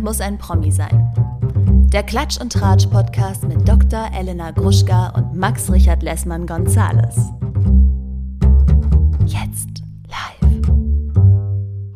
Niemand muss ein Promi sein. Der Klatsch und Tratsch Podcast mit Dr. Elena Gruschka und Max Richard Lessmann Gonzales. Jetzt.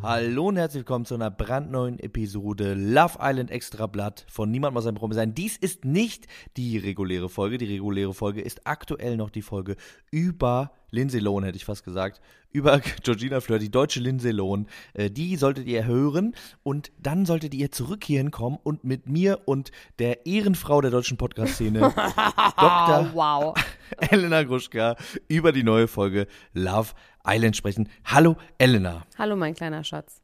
Hallo und herzlich willkommen zu einer brandneuen Episode Love Island Extra Blatt von Niemand muss ein Promi sein. Dies ist nicht die reguläre Folge. Die reguläre Folge ist aktuell noch die Folge über Lindsay Lohan, hätte ich fast gesagt, über Georgina Fleur, die deutsche Lindsay Lohan. Äh, die solltet ihr hören und dann solltet ihr zurück hierhin kommen und mit mir und der Ehrenfrau der deutschen Podcast-Szene, Dr. wow. Elena Gruschka, über die neue Folge Love Island sprechen. Hallo Elena. Hallo, mein kleiner Schatz.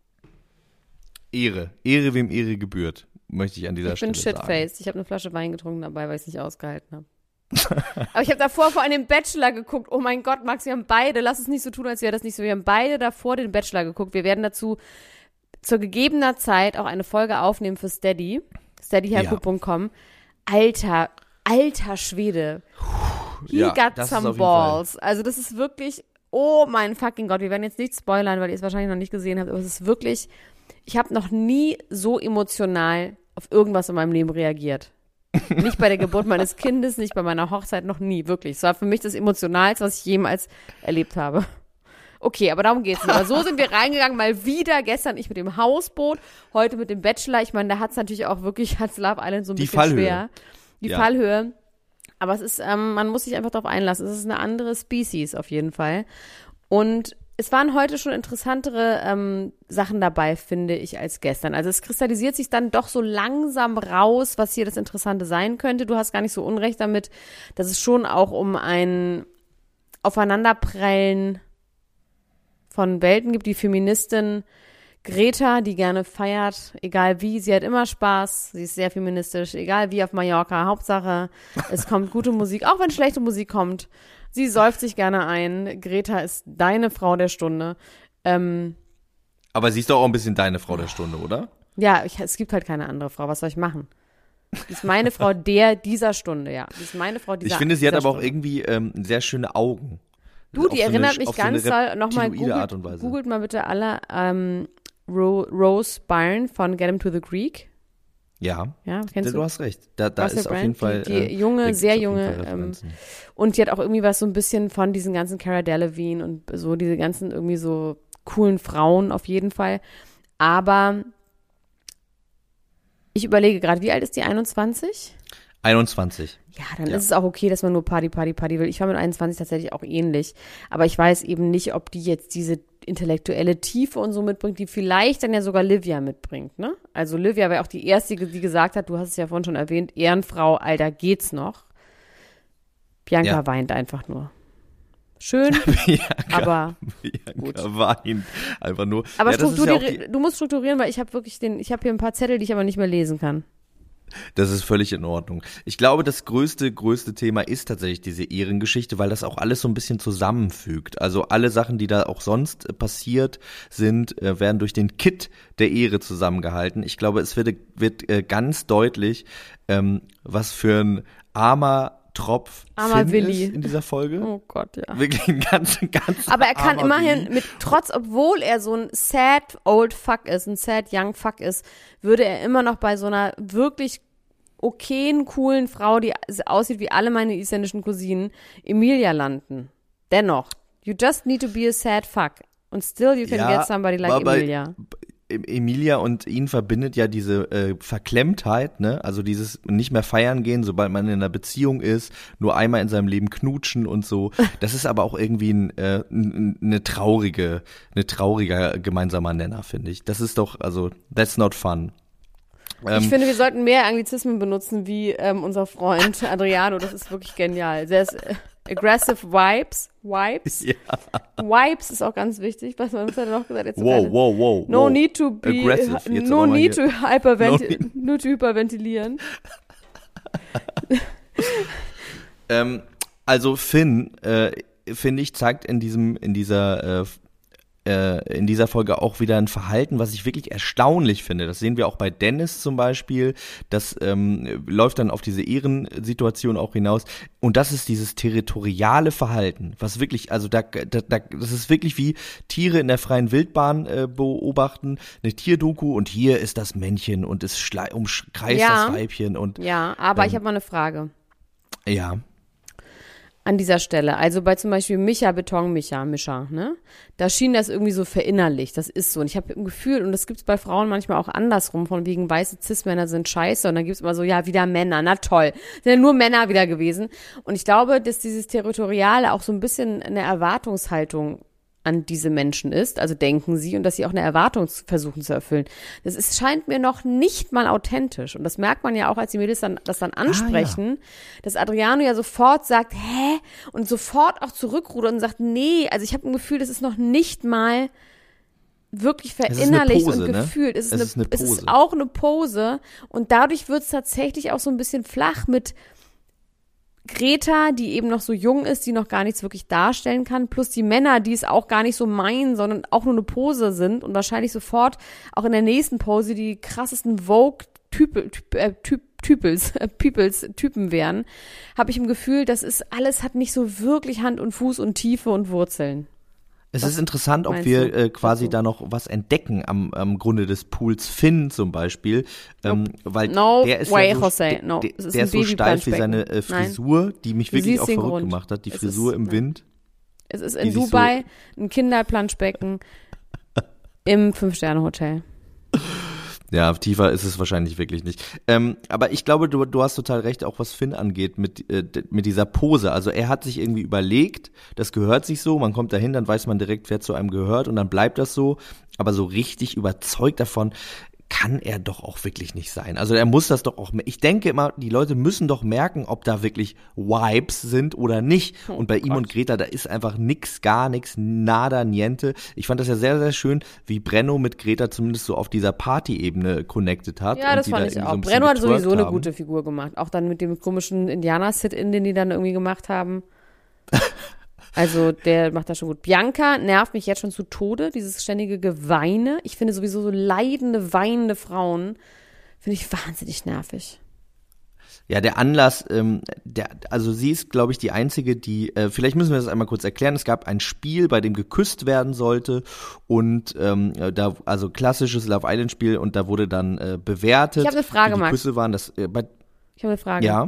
Ehre, Ehre wem Ehre gebührt, möchte ich an dieser Ich bin Stelle sagen. shitfaced. Ich habe eine Flasche Wein getrunken dabei, weil ich es nicht ausgehalten habe. Aber ich habe davor vor allem den Bachelor geguckt. Oh mein Gott, Max, wir haben beide, lass es nicht so tun, als wäre das nicht so. Wir haben beide davor den Bachelor geguckt. Wir werden dazu zur gegebener Zeit auch eine Folge aufnehmen für Steady. Steadyherku.com. Alter, alter Schwede. He Ja, got some balls. Also das ist wirklich, oh mein fucking Gott. Wir werden jetzt nicht spoilern, weil ihr es wahrscheinlich noch nicht gesehen habt, aber es ist wirklich, ich habe noch nie so emotional auf irgendwas in meinem Leben reagiert. Nicht bei der Geburt meines Kindes, nicht bei meiner Hochzeit, noch nie, wirklich. Es war für mich das Emotionalste, was ich jemals erlebt habe. Okay, aber darum geht's nicht. Aber so sind wir reingegangen, mal wieder. Gestern ich mit dem Hausboot, heute mit dem Bachelor. Ich meine, da hat's natürlich auch wirklich, hat's Love Island so ein Die bisschen Fallhöhe. schwer. Die Ja. Fallhöhe. Aber es ist, ähm, man muss sich einfach darauf einlassen. Es ist eine andere Species auf jeden Fall. Und es waren heute schon interessantere ähm, Sachen dabei, finde ich, als gestern. Also es kristallisiert sich dann doch so langsam raus, was hier das Interessante sein könnte. Du hast gar nicht so unrecht damit, dass es schon auch um ein Aufeinanderprellen von Welten gibt. Die Feministin Greta, die gerne feiert, egal wie, sie hat immer Spaß, sie ist sehr feministisch, egal wie auf Mallorca. Hauptsache, es kommt gute Musik, auch wenn schlechte Musik kommt. Sie säuft sich gerne ein. Greta ist deine Frau der Stunde. Ähm, Aber sie ist doch auch ein bisschen deine Frau der Stunde, oder? ja, ich, es gibt halt keine andere Frau. Was soll ich machen? Die ist meine Frau der dieser Stunde, ja. Die ist meine Frau dieser Ich finde, sie hat aber auch Stunde. irgendwie ähm, sehr schöne Augen. Du, die so eine- erinnert mich auf so eine ganz doll. Nochmal reptiloide Art und googelt, Weise. googelt mal bitte alle ähm, Ro Rose Byrne von Get Him to the Greek. Ja, Ja, kennst du, du? hast recht. Da, da ist auf Brand, jeden Fall. die, die äh, junge, sehr auf junge, ähm, und die hat auch irgendwie was so ein bisschen von diesen ganzen Cara Delevingne und so diese ganzen irgendwie so coolen Frauen auf jeden Fall. Aber ich überlege gerade, wie alt ist die? 21? 21. Ja, dann Ja. ist es auch okay, dass man nur Party, Party, Party will. Ich war mit 21 tatsächlich auch ähnlich. Aber ich weiß eben nicht, ob die jetzt diese intellektuelle Tiefe und so mitbringt, die vielleicht dann ja sogar Livia mitbringt, ne? Also Livia war auch die erste, die gesagt hat, du hast es ja vorhin schon erwähnt, Ehrenfrau, Alter, geht's noch? Bianca Ja. weint einfach nur. Schön, Bianca, aber, Bianca weint einfach nur. aber ja, ja auch strukturier, die, du musst strukturieren, weil ich habe wirklich den, ich habe hier ein paar Zettel, die ich aber nicht mehr lesen kann. Das ist völlig in Ordnung. Ich glaube, das größte, größte Thema ist tatsächlich diese Ehrengeschichte, weil das auch alles so ein bisschen zusammenfügt. Also alle Sachen, die da auch sonst äh, passiert sind, äh, werden durch den Kit der Ehre zusammengehalten. Ich glaube, es wird, wird äh, ganz deutlich, ähm, was für ein armer Tropf Armer Finn Willi. in dieser Folge. Oh Gott, ja. Wirklich ein ganz, ganz Aber er kann immerhin Willi. mit, trotz, obwohl er so ein sad old fuck ist, ein sad young fuck ist, würde er immer noch bei so einer wirklich okayen, coolen Frau, die aussieht wie alle meine isländischen Cousinen, Emilia landen. Dennoch. You just need to be a sad fuck. Und still you can Ja, get somebody like Emilia. Emilia und ihn verbindet ja diese äh, Verklemmtheit, ne? Also dieses nicht mehr feiern gehen, sobald man in einer Beziehung ist, nur einmal in seinem Leben knutschen und so. Das ist aber auch irgendwie ein, äh, eine traurige, eine trauriger gemeinsamer Nenner, finde ich. Das ist doch, also that's not fun. ich Ähm, finde, wir sollten mehr Anglizismen benutzen wie ähm, unser Freund Adriano. Das ist wirklich genial. Sehr aggressive Vibes. Vibes. ja. Vibes ist auch ganz wichtig. Was, was hat er noch gesagt? Jetzt Wow, wow, wow. No wow. need to be, Aggressive. Jetzt no need hier. to hyperventi No nur to hyperventilieren. Ähm, also Finn, äh, finde ich, zeigt in diesem, in dieser äh, äh, in dieser Folge auch wieder ein Verhalten, was ich wirklich erstaunlich finde. Das sehen wir auch bei Dennis zum Beispiel. Das ähm, läuft dann auf diese Ehrensituation auch hinaus. Und das ist dieses territoriale Verhalten, was wirklich, also da, da, da das ist wirklich wie Tiere in der freien Wildbahn äh, beobachten, eine Tierdoku und hier ist das Männchen und es umkreist Ja. das Weibchen und Ja, aber ich Ähm, habe mal eine Frage ja. An dieser Stelle. Also bei zum Beispiel Micha Beton Micha, Mischa, ne? Da schien das irgendwie so verinnerlicht. Das ist so. Und ich habe ein Gefühl, und das gibt's bei Frauen manchmal auch andersrum, von wegen weiße Cis-Männer sind scheiße. Und dann gibt's immer so, ja, wieder Männer, na toll. Sind ja nur Männer wieder gewesen. Und ich glaube, dass dieses Territoriale auch so ein bisschen eine Erwartungshaltung an diese Menschen ist, also denken sie, und dass sie auch eine Erwartung versuchen zu erfüllen. Das ist, scheint mir noch nicht mal authentisch. Und das merkt man ja auch, als die Mädels dann, das dann ansprechen, dass Adriano ja sofort sagt, hä? Und sofort auch zurückrudert und sagt, nee, also ich habe ein Gefühl, das ist noch nicht mal wirklich verinnerlicht Pose, und ne? gefühlt. Es ist, Es eine, ist eine es ist auch eine Pose. Und dadurch wird es tatsächlich auch so ein bisschen flach mit Greta, die eben noch so jung ist, die noch gar nichts wirklich darstellen kann, plus die Männer, die es auch gar nicht so meinen, sondern auch nur eine Pose sind und wahrscheinlich sofort auch in der nächsten Pose die krassesten Vogue-Typel, typ, äh, typ, Typels, Typen wären, habe ich im Gefühl, das ist alles hat nicht so wirklich Hand und Fuß und Tiefe und Wurzeln. Es Was ist interessant, ob wir äh, quasi dazu? da noch was entdecken am, am Grunde des Pools. Finn zum Beispiel, ähm, weil No der ist way, ja so, Jose, no. der, ist der ist so steif wie seine äh, Nein. Frisur, die mich wirklich auch verrückt Grund. gemacht hat. Die Es Frisur ist- im nein. Wind. Es ist in sich so- Dubai ein Kinderplanschbecken im Fünf-Sterne-Hotel. Ja, tiefer ist es wahrscheinlich wirklich nicht. Ähm, aber ich glaube, du, du hast total recht, auch was Finn angeht, mit, äh, mit dieser Pose. Also er hat sich irgendwie überlegt, das gehört sich so, man kommt dahin, dann weiß man direkt, wer zu einem gehört und dann bleibt das so. Aber so richtig überzeugt davon kann er doch auch wirklich nicht sein. Also er muss das doch auch, ich denke immer, die Leute müssen doch merken, ob da wirklich Vibes sind oder nicht. und bei ihm und Greta, da ist einfach nix, gar nix, nada, niente. Ich fand das ja sehr, sehr schön, wie Brenno mit Greta zumindest so auf dieser Party-Ebene connected hat. Ja, das fand da ich auch. so Brenno hat sowieso eine haben. gute Figur gemacht. Auch dann mit dem komischen Indianer-Sit-In, den die dann irgendwie gemacht haben. Also der macht das schon gut. Bianca nervt mich jetzt schon zu Tode, dieses ständige Geweine. Ich finde sowieso so leidende, weinende Frauen, finde ich wahnsinnig nervig. Ja, der Anlass, ähm, der, also sie ist, glaube ich, die einzige, die, äh, vielleicht müssen wir das einmal kurz erklären. Es gab ein Spiel, bei dem geküsst werden sollte und ähm, da, also klassisches Love Island Spiel und da wurde dann äh, bewertet. Ich hab eine Frage, die Max. Küsse waren das, äh, bei, Ich habe eine Frage. ja.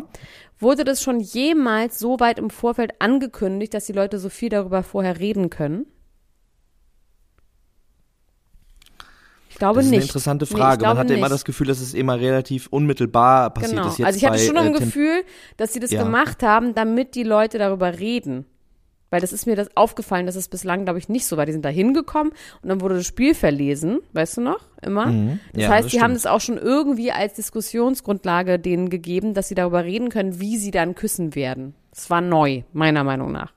Wurde das schon jemals so weit im Vorfeld angekündigt, dass die Leute so viel darüber vorher reden können? Ich glaube Das ist nicht. eine interessante Nee, Frage. glaube Man hatte immer nicht. das Gefühl, dass es immer relativ unmittelbar passiert Genau. ist. Jetzt also ich hatte schon noch äh, ein Gefühl, dass sie das Ja. gemacht haben, damit die Leute darüber reden. Weil das ist mir das aufgefallen, dass es bislang, glaube ich, nicht so war. Die sind da hingekommen und dann wurde das Spiel verlesen, weißt du noch? Immer. Das Mhm. Ja, heißt, das die haben stimmt. es auch schon irgendwie als Diskussionsgrundlage denen gegeben, dass sie darüber reden können, wie sie dann küssen werden. Das war neu, meiner Meinung nach.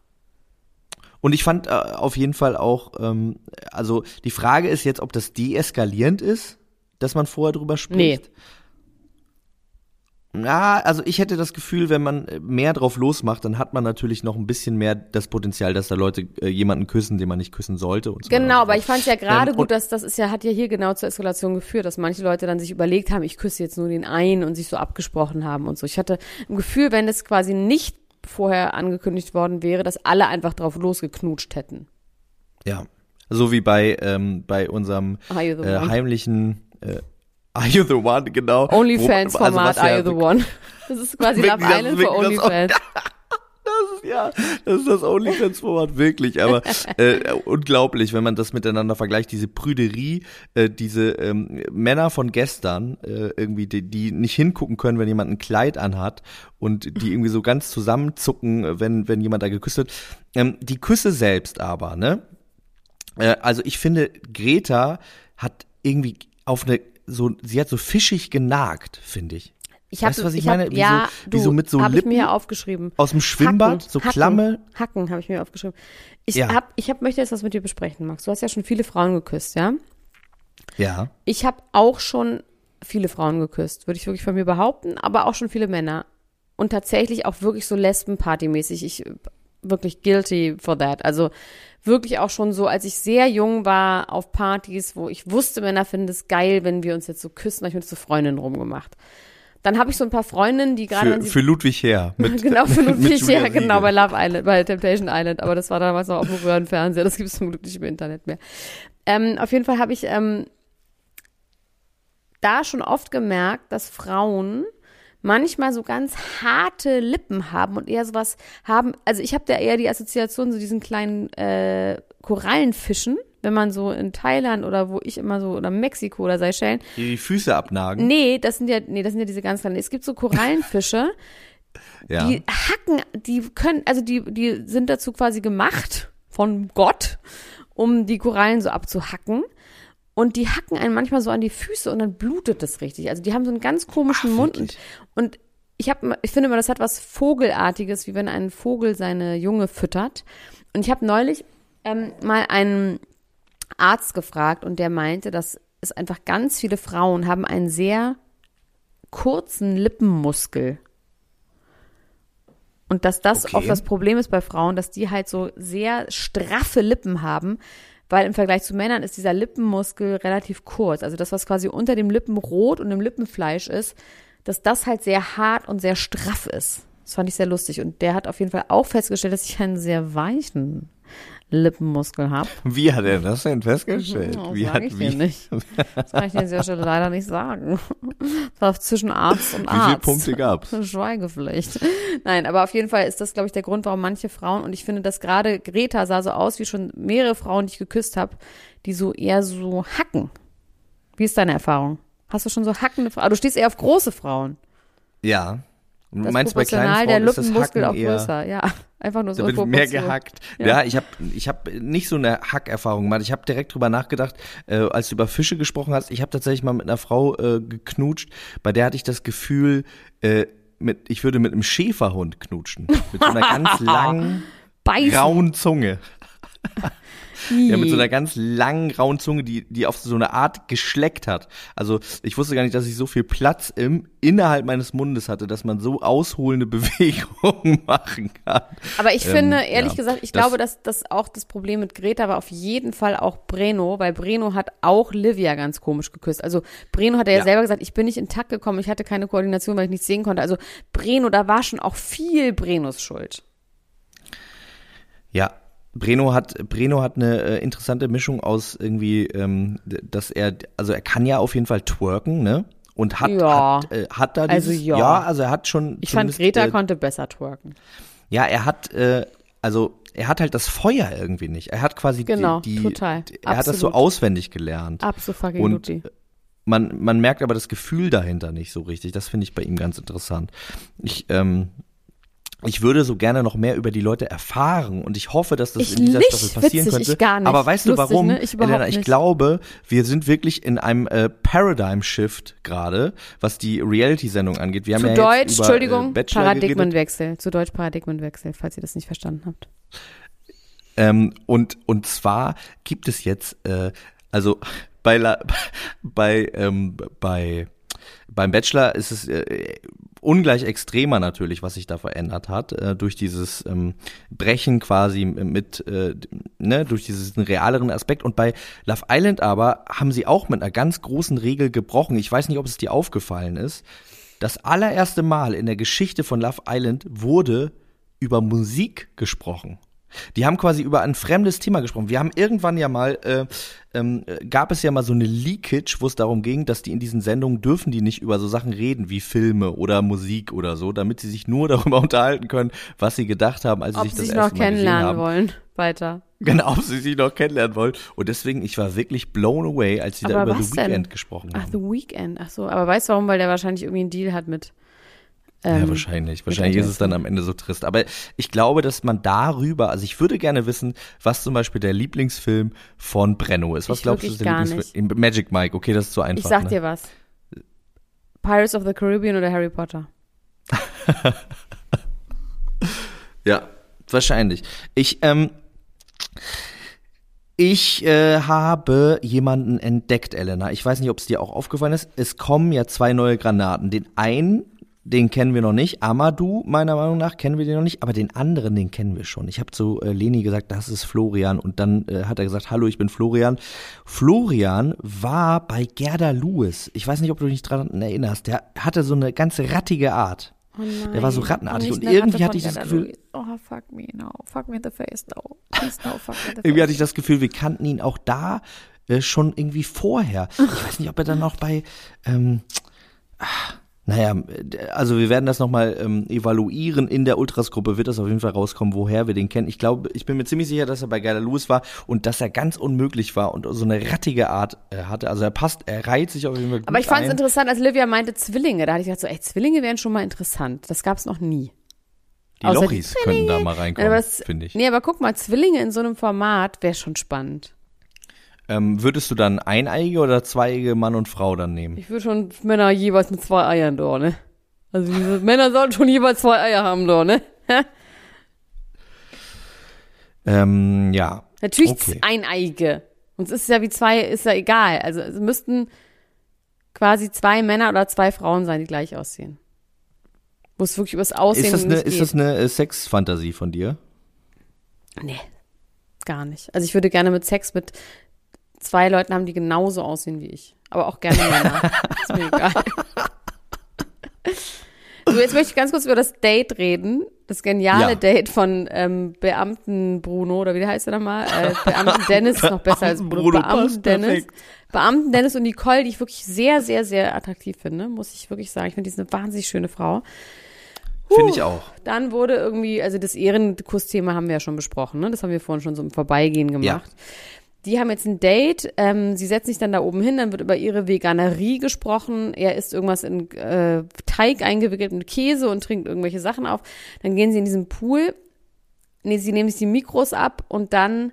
Und ich fand äh, auf jeden Fall auch, ähm, also die Frage ist jetzt, ob das deeskalierend ist, dass man vorher drüber spricht. Na, also ich hätte das Gefühl, wenn man äh, mehr drauf losmacht, dann hat man natürlich noch ein bisschen mehr das Potenzial, dass da Leute äh, jemanden küssen, den man nicht küssen sollte. Und so Genau, aber ich fand es ja gerade Ähm, gut, dass das ist ja, hat ja hier genau zur Eskalation geführt, dass manche Leute dann sich überlegt haben, ich küsse jetzt nur den einen und sich so abgesprochen haben und so. Ich hatte ein Gefühl, wenn das quasi nicht vorher angekündigt worden wäre, dass alle einfach drauf losgeknutscht hätten. Ja, so wie bei ähm, bei unserem äh, heimlichen äh, Are You the One, genau. Also OnlyFans-Format, was Are ja You the One? Das ist quasi Love Island für OnlyFans. Das ist, ja, das ist das OnlyFans-Format, wirklich. Aber äh, unglaublich, wenn man das miteinander vergleicht, diese Prüderie, äh, diese ähm, Männer von gestern, äh, irgendwie, die, die nicht hingucken können, wenn jemand ein Kleid anhat und die irgendwie so ganz zusammenzucken, wenn, wenn jemand da geküsst wird. Ähm, die Küsse selbst aber, ne? Äh, also ich finde, Greta hat irgendwie auf eine, so, sie hat so fischig genagt, finde ich. Ich hab, Weißt du, was ich hab, meine? Wie ja, so- du, wie so mit so hab ich mir Lippen hier aufgeschrieben. Aus dem Schwimmbad, Hacken, so Hacken, Klamme. Hacken habe ich mir aufgeschrieben. Ich Ja. hab, ich hab, möchte jetzt was mit dir besprechen, Max. Du hast ja schon viele Frauen geküsst, ja? Ja. Ich habe auch schon viele Frauen geküsst, würde ich wirklich von mir behaupten, aber auch schon viele Männer. Und tatsächlich auch wirklich so Lesben-Partymäßig. Ich wirklich guilty for that. Also wirklich auch schon so, als ich sehr jung war auf Partys, wo ich wusste, Männer finden es geil, wenn wir uns jetzt so küssen, habe ich mit so Freundinnen rumgemacht. Dann habe ich so ein paar Freundinnen, die gerade Für, für Ludwig Her. Mit, genau, für Ludwig, Julia ja, genau, Siegel. bei Love Island, bei Temptation Island, aber das war damals noch auf dem Röhrenfernseher, das gibt es zum Glück nicht im Internet mehr. Ähm, auf jeden Fall habe ich ähm, da schon oft gemerkt, dass Frauen manchmal so ganz harte Lippen haben und eher sowas haben, also ich habe da eher die Assoziation zu diesen kleinen äh, Korallenfischen, wenn man so in Thailand oder wo ich immer so, oder Mexiko oder Seychellen, Die die Füße abnagen. nee, das sind ja, nee, das sind ja diese ganz kleinen, es gibt so Korallenfische, ja. die hacken, die können, also die, die sind dazu quasi gemacht von Gott, um die Korallen so abzuhacken. Und die hacken einen manchmal so an die Füße und dann blutet das richtig. Also die haben so einen ganz komischen Ach, Mund. Und, und ich habe, ich finde immer, das hat was Vogelartiges, wie wenn ein Vogel seine Junge füttert. Und ich habe neulich ähm, mal einen Arzt gefragt und der meinte, dass es einfach ganz viele Frauen haben einen sehr kurzen Lippenmuskel. Und dass das Okay. oft das Problem ist bei Frauen, dass die halt so sehr straffe Lippen haben, weil im Vergleich zu Männern ist dieser Lippenmuskel relativ kurz. Also das, was quasi unter dem Lippenrot und dem Lippenfleisch ist, dass das halt sehr hart und sehr straff ist. Das fand ich sehr lustig. Und der hat auf jeden Fall auch festgestellt, dass ich einen sehr weichen Lippenmuskel habe. Wie hat er das denn festgestellt? Das wie hat ich wie, nicht. Das kann ich dir an dieser Stelle leider nicht sagen. Das war zwischen Arzt und wie Arzt. viele Punkte gab's? Schweigepflicht. Nein, aber auf jeden Fall ist das, glaube ich, der Grund, warum manche Frauen, und ich finde, dass gerade Greta sah so aus wie schon mehrere Frauen, die ich geküsst habe, die so eher so hacken. Wie ist deine Erfahrung? Hast du schon so hackende Frauen? Du stehst eher auf große Frauen. Ja. Und Das meinst du bei kleinen proportional Frauen der ist das Lippenmuskel auch eher, größer. Ja, einfach nur so Da wird mehr gehackt. Ja. Ja, ich habe ich hab nicht so eine Hackerfahrung gemacht. Ich habe direkt drüber nachgedacht, äh, als du über Fische gesprochen hast. Ich habe tatsächlich mal mit einer Frau äh, geknutscht, bei der hatte ich das Gefühl, äh, mit, ich würde mit einem Schäferhund knutschen. Mit so einer ganz langen, grauen Zunge. Ja, mit so einer ganz langen, grauen Zunge, die, die auf so eine Art geschleckt hat. Also ich wusste gar nicht, dass ich so viel Platz im, innerhalb meines Mundes hatte, dass man so ausholende Bewegungen machen kann. Aber ich Ähm, finde, ehrlich ja, gesagt, ich das- glaube, dass das auch das Problem mit Greta war auf jeden Fall auch Breno, weil Breno hat auch Livia ganz komisch geküsst. Also Breno hat ja, Ja. selber gesagt, ich bin nicht in Takt gekommen, ich hatte keine Koordination, weil ich nichts sehen konnte. Also Breno, da war schon auch viel Brenos Schuld. Ja, Breno hat Breno hat eine äh, interessante Mischung aus irgendwie, ähm, dass er, also er kann ja auf jeden Fall twerken, ne? Und hat Ja. hat, äh, hat da Also dieses, ja. also er hat schon Ich fand, Greta äh, konnte besser twerken. Ja, er hat, äh, also er hat halt das Feuer irgendwie nicht. Er hat quasi Genau, die, die total. die- er hat das so Absolut. auswendig gelernt. Absolut Und man, man merkt aber das Gefühl dahinter nicht so richtig. Das finde ich bei ihm ganz interessant. Ich, ähm, ich würde so gerne noch mehr über die Leute erfahren und ich hoffe, dass das Ich in dieser nicht. Staffel passieren Witzig, ich könnte. gar nicht. Aber weißt du Lustig, warum? ne? Ich Elena, ich glaube, wir sind wirklich in einem äh, Paradigm Shift gerade, was die Reality-Sendung angeht. Wir haben Zu ja Deutsch, jetzt über, Entschuldigung, äh, Bachelor geredet. Paradigmenwechsel. Zu Deutsch Paradigmenwechsel, falls ihr das nicht verstanden habt. Ähm, und, und zwar gibt es jetzt, äh, also bei, La, bei, ähm, bei, beim Bachelor ist es äh, ungleich extremer natürlich, was sich da verändert hat, äh, durch dieses ähm, Brechen quasi mit, äh, ne, durch diesen realeren Aspekt. Und bei Love Island aber haben sie auch mit einer ganz großen Regel gebrochen. Ich weiß nicht, ob es dir aufgefallen ist. Das allererste Mal in der Geschichte von Love Island wurde über Musik gesprochen. Die haben quasi über ein fremdes Thema gesprochen. Wir haben irgendwann ja mal, äh, ähm, äh, gab es ja mal so eine Leakage, wo es darum ging, dass die in diesen Sendungen dürfen die nicht über so Sachen reden wie Filme oder Musik oder so, damit sie sich nur darüber unterhalten können, was sie gedacht haben, als sie Ob sich sie das sich erste noch Mal kennenlernen haben. wollen. Weiter. Genau, ob sie sich noch kennenlernen wollen. Und deswegen, ich war wirklich blown away, als sie da Aber über was The denn? Weeknd gesprochen Ach, haben. The Weeknd. Ach so, aber weißt du warum? Weil der wahrscheinlich irgendwie einen Deal hat mit. Ja, Ähm, wahrscheinlich. Wahrscheinlich ist es dann am Ende so trist. Aber ich glaube, dass man darüber, also ich würde gerne wissen, was zum Beispiel der Lieblingsfilm von Brenno ist. Was Ich glaubst du, ist der Lieblingsfilm? Magic Mike, okay, das ist zu einfach. ich sag ne? dir was. Pirates of the Caribbean oder Harry Potter? Ja, wahrscheinlich. Ich, ähm, ich äh, habe jemanden entdeckt, Elena. Ich weiß nicht, ob es dir auch aufgefallen ist. Es kommen ja zwei neue Granaten. Den einen, den kennen wir noch nicht. Amadou, meiner Meinung nach, kennen wir den noch nicht, aber den anderen, den kennen wir schon. Ich habe zu äh, Leni gesagt, das ist Florian und dann äh, hat er gesagt, hallo, ich bin Florian. Florian war bei Gerda Lewis. Ich weiß nicht, ob du dich dran erinnerst. Der hatte so eine ganz rattige Art. Oh nein. Der war so rattenartig und irgendwie Ratte hatte ich das Gefühl. Oh, fuck me, no. Fuck me in the face, no. Please no, fuck me in the irgendwie hatte face. ich das Gefühl, wir kannten ihn auch da äh, schon irgendwie vorher. Ich weiß nicht, ob er dann noch bei, ähm, ah, naja, also wir werden das nochmal ähm, evaluieren. In der Ultras-Gruppe wird das auf jeden Fall rauskommen, woher wir den kennen. Ich glaube, ich bin mir ziemlich sicher, dass er bei Geiler Lewis war und dass er ganz unmöglich war und so eine rattige Art äh, hatte. Also er passt, er reiht sich auf jeden Fall gut Aber ich fand es interessant, als Livia meinte Zwillinge. Da hatte ich gedacht so, ey, Zwillinge wären schon mal interessant. Das gab es noch nie. Die außer die Lochis könnten da mal reinkommen, finde ich. Nee, aber guck mal, Zwillinge in so einem Format wäre schon spannend. Ähm, würdest du dann eineige oder zweiige Mann und Frau dann nehmen? Ich würde schon Männer jeweils mit zwei Eiern da, ne? Also Männer sollten schon jeweils zwei Eier haben da, ne? Ähm, ja. Natürlich Okay. eineige. Uns ist ja wie zwei, ist ja egal. Also es müssten quasi zwei Männer oder zwei Frauen sein, die gleich aussehen. Wo es wirklich übers Aussehen Ist das eine, ist das eine äh, Sexfantasie von dir? Nee, gar nicht. Also ich würde gerne mit Sex mit zwei Leuten haben, die genauso aussehen wie ich. Aber auch gerne Männer. ist mir egal. So, jetzt möchte ich ganz kurz über das Date reden. Das geniale Ja. Date von ähm, Beamten Bruno, oder wie heißt er nochmal? Äh, Beamten Dennis ist noch besser als Bruno. Bruno, Beamten Dennis. perfekt. Beamten Dennis und Nicole, die ich wirklich sehr, sehr, sehr attraktiv finde, muss ich wirklich sagen. Ich finde, die ist eine wahnsinnig schöne Frau. Finde ich auch. Dann wurde irgendwie, also das Ehrenkursthema haben wir ja schon besprochen, ne? Das haben wir vorhin schon so im Vorbeigehen gemacht. Die haben jetzt ein Date, ähm, sie setzt sich dann da oben hin, dann wird über ihre Veganerie gesprochen. Er isst irgendwas in äh, Teig eingewickelt mit Käse und trinkt irgendwelche Sachen auf. Dann gehen sie in diesen Pool, nee, sie nehmen sich die Mikros ab und dann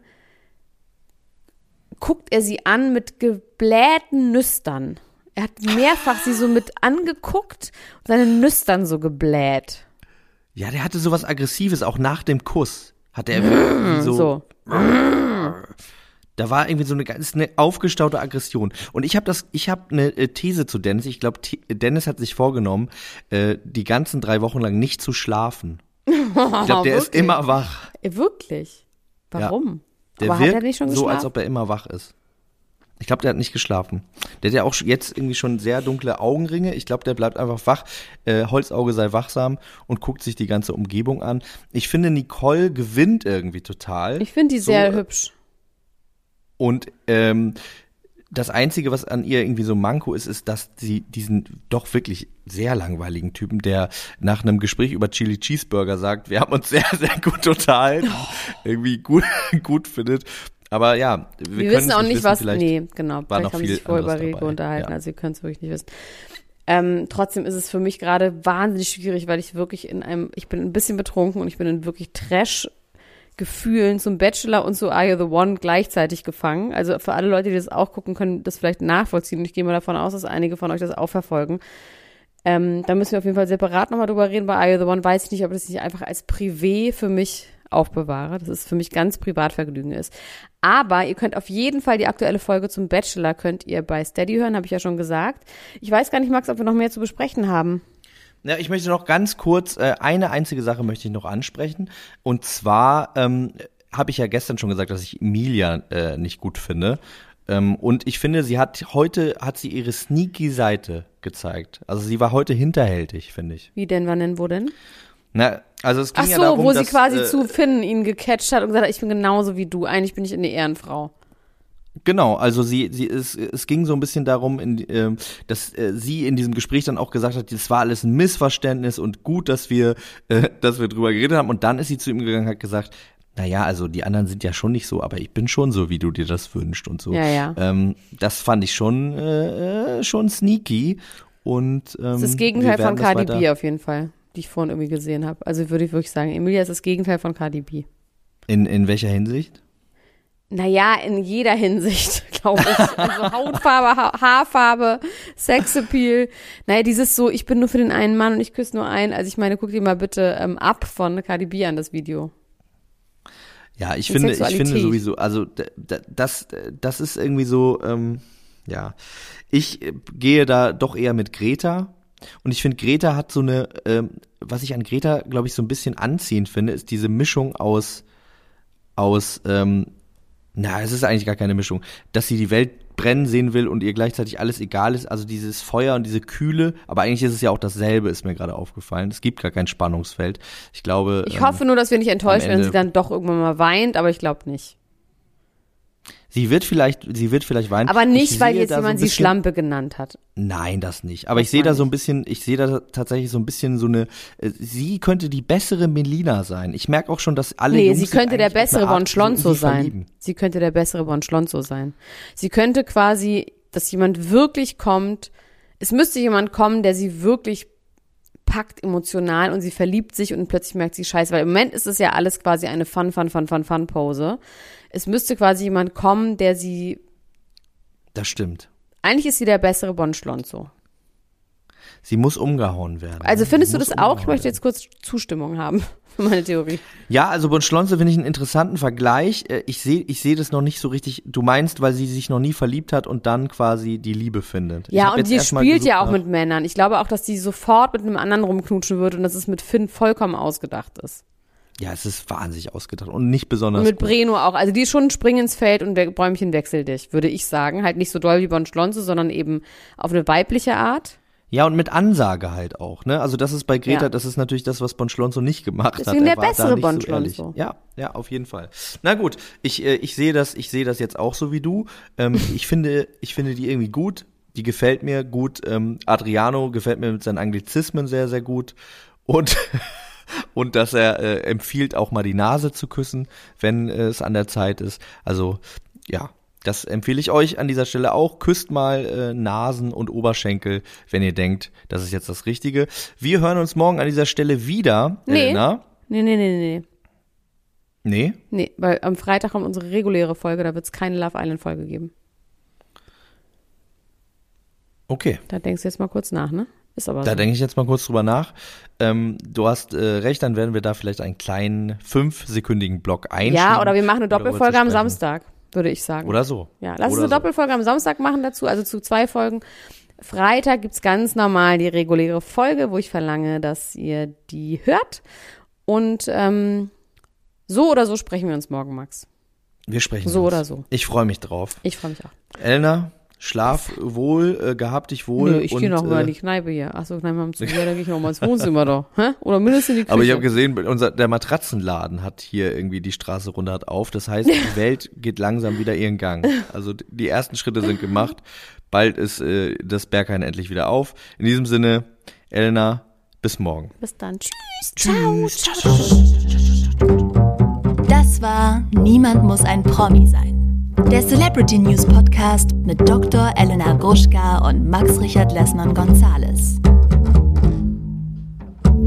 guckt er sie an mit geblähten Nüstern. Er hat mehrfach sie so mit angeguckt und seine Nüstern so gebläht. Ja, der hatte sowas Aggressives, auch nach dem Kuss. Hat er so, So. da war irgendwie so eine ganz eine aufgestaute Aggression. Und ich habe das, ich habe eine äh, These zu Dennis. Ich glaube, Dennis hat sich vorgenommen, äh, die ganzen drei Wochen lang nicht zu schlafen. Ich glaube, der ist immer wach. Äh, Wirklich? Warum? Der Aber hat wirkt er nicht schon so, geschlafen? als ob er immer wach ist. Ich glaube, der hat nicht geschlafen. Der hat ja auch jetzt irgendwie schon sehr dunkle Augenringe. Ich glaube, der bleibt einfach wach. Äh, Holzauge sei wachsam und guckt sich die ganze Umgebung an. Ich finde, Nicole gewinnt irgendwie total. ich finde die so, sehr äh, hübsch. Und ähm, das Einzige, was an ihr irgendwie so manko ist, ist, dass sie diesen doch wirklich sehr langweiligen Typen, der nach einem Gespräch über Chili Cheeseburger sagt, wir haben uns sehr, sehr gut unterhalten, irgendwie gut, gut findet. Aber ja, wir, Wir, wissen auch nicht, wissen, was. vielleicht Nee, genau. war Vielleicht noch haben sie viel sich vorher über dabei, unterhalten, ja. also wir können es wirklich nicht wissen. Ähm, trotzdem ist es für mich gerade wahnsinnig schwierig, weil ich wirklich in einem, ich bin ein bisschen betrunken und ich bin in wirklich Trash-Gefühlen zum Bachelor und zu Are You the One gleichzeitig gefangen. Also für alle Leute, die das auch gucken, können das vielleicht nachvollziehen. Und ich gehe mal davon aus, dass einige von euch das auch verfolgen. Ähm, da müssen wir auf jeden Fall separat nochmal drüber reden. Bei Are You the One weiß ich nicht, ob das nicht einfach als Privé für mich aufbewahre. Das ist für mich ganz Privatvergnügen ist. Aber ihr könnt auf jeden Fall die aktuelle Folge zum Bachelor könnt ihr bei Steady hören, habe ich ja schon gesagt. Ich weiß gar nicht, Max, ob wir noch mehr zu besprechen haben. Ja, ich möchte noch ganz kurz, äh, eine einzige Sache möchte ich noch ansprechen. Und zwar ähm, habe ich ja gestern schon gesagt, dass ich Emilia äh, nicht gut finde. Ähm, und ich finde, sie hat heute, hat sie ihre sneaky Seite gezeigt. Also sie war heute hinterhältig, finde ich. Wie denn, wann denn, wo denn? Na, also es ging Ach ja so, darum, wo sie dass, quasi äh, zu Finn ihn gecatcht hat und gesagt hat, ich bin genauso wie du. Eigentlich bin ich eine Ehrenfrau. Genau, also sie, sie es, es ging so ein bisschen darum, in, ähm, dass äh, sie in diesem Gespräch dann auch gesagt hat, das war alles ein Missverständnis und gut, dass wir, äh, dass wir drüber geredet haben. Und dann ist sie zu ihm gegangen und hat gesagt, naja, also die anderen sind ja schon nicht so, aber ich bin schon so, wie du dir das wünschst und so. Ja, ja. Ähm, das fand ich schon, äh, äh, schon sneaky. Und ähm, Das ist das Gegenteil von Cardi B auf jeden Fall, die ich vorhin irgendwie gesehen habe. Also würde ich wirklich sagen, Emilia ist das Gegenteil von Cardi B. In, in welcher Hinsicht? Naja, in jeder Hinsicht, glaube ich. Also Hautfarbe, ha Haarfarbe, Sexappeal. Naja, dieses so, ich bin nur für den einen Mann und ich küsse nur einen. Also ich meine, guck dir mal bitte ähm, ab von Cardi B an, das Video. Ja, ich Und finde, ich finde Sexualität. sowieso, also das, das ist irgendwie so, ähm, ja, ich äh, gehe da doch eher mit Greta. Und ich finde, Greta hat so eine, ähm, was ich an Greta, glaube ich, so ein bisschen anziehend finde, ist diese Mischung aus, aus, ähm, na, es ist eigentlich gar keine Mischung, dass sie die Welt brennen sehen will und ihr gleichzeitig alles egal ist. Also dieses Feuer und diese Kühle, aber eigentlich ist es ja auch dasselbe, ist mir gerade aufgefallen. Es gibt gar kein Spannungsfeld. Ich glaube. Ich ähm, hoffe nur, dass wir nicht enttäuscht wenn sie dann doch irgendwann mal weint, aber ich glaube nicht. Sie wird vielleicht, sie wird vielleicht weinen. Aber Ich nicht, weil jetzt so jemand ein sie Schlampe genannt hat. Nein, das nicht. Aber Das ich sehe da so ein bisschen, ich sehe da tatsächlich so ein bisschen so eine, äh, sie könnte die bessere Melina sein. Ich merke auch schon, dass alle Nee, Jungs sie könnte der bessere Art Von Schlonzo so sein. verlieben. Sie könnte der bessere Von Schlonzo sein. Sie könnte quasi, dass jemand wirklich kommt, es müsste jemand kommen, der sie wirklich packt emotional und sie verliebt sich und plötzlich merkt sie scheiße, weil im Moment ist es ja alles quasi eine Fun, Fun, Fun, Fun, Fun Pose. Es müsste quasi jemand kommen, der sie, Das stimmt. eigentlich ist sie der bessere Bon Schlonzo. Sie muss umgehauen werden. Also Sie findest du das auch? Ich möchte jetzt kurz Zustimmung haben für meine Theorie. Ja, also Bonschlonze finde ich einen interessanten Vergleich. Äh, Ich sehe ich sehe das noch nicht so richtig. Du meinst, weil sie sich noch nie verliebt hat und dann quasi die Liebe findet. Ja, und sie spielt ja auch mit Männern. Ich glaube auch, dass die sofort mit einem anderen rumknutschen wird und dass es mit Finn vollkommen ausgedacht ist. Ja, es ist wahnsinnig ausgedacht und nicht besonders Und mit gut. Breno auch. Also die ist schon ein Spring ins Feld und der Bäumchen wechsel dich, würde ich sagen. Halt nicht so doll wie Bon Schlonze, sondern eben auf eine weibliche Art. Ja, und mit Ansage halt auch, ne? Also das ist bei Greta, Ja. das ist natürlich das, was Bonschlonzo nicht gemacht hat. Deswegen Er der bessere nicht Bon so. Ja, ja, auf jeden Fall. Na gut, ich, äh, ich sehe das, ich sehe das jetzt auch so wie du. Ähm, ich finde, ich finde die irgendwie gut. Die gefällt mir gut. Ähm, Adriano gefällt mir mit seinen Anglizismen sehr, sehr gut. Und und dass er äh, empfiehlt, auch mal die Nase zu küssen, wenn äh, es an der Zeit ist. Also ja, das empfehle ich euch an dieser Stelle auch. Küsst mal äh, Nasen und Oberschenkel, wenn ihr denkt, das ist jetzt das Richtige. Wir hören uns morgen an dieser Stelle wieder. Nee. Elena. Nee, nee, nee, nee. Nee? Nee, weil am Freitag kommt unsere reguläre Folge, da wird es keine Love Island Folge geben. Okay. Da denkst du jetzt mal kurz nach, ne? Ist aber Da so. denke ich jetzt mal kurz drüber nach. Ähm, du hast äh, recht, dann werden wir da vielleicht einen kleinen fünfsekündigen Block einschieben. Ja, oder wir machen eine Doppelfolge am. Samstag, würde ich sagen. Oder so. Ja, lass uns Oder eine so. Doppelfolge am Samstag machen dazu, also zu zwei Folgen. Freitag gibt's ganz normal die reguläre Folge, wo ich verlange, dass ihr die hört. Und ähm, so oder so sprechen wir uns morgen, Max. Wir sprechen So uns. oder so. Ich freue mich drauf. Ich freue mich auch. Elena, schlaf wohl, äh, gehabt dich wohl. Nö, ich gehe noch mal äh, in die Kneipe hier. Achso, Kneipe haben zu. Ja, dann gehe ich noch mal ins Wohnzimmer da. Hä? Oder mindestens in die Küche. Aber ich habe gesehen, unser, der Matratzenladen hat hier irgendwie die Straße runter hat auf. Das heißt, die Welt geht langsam wieder ihren Gang. Also die ersten Schritte sind gemacht. Bald ist äh, das Berghain endlich wieder auf. In diesem Sinne, Elena, bis morgen. Bis dann. Tschüss. Ciao. Das war Niemand muss ein Promi sein. Der Celebrity News Podcast mit Dr. Elena Gruschka und Max Richard Lessmann-Gonzales.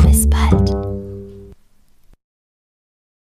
Bis bald.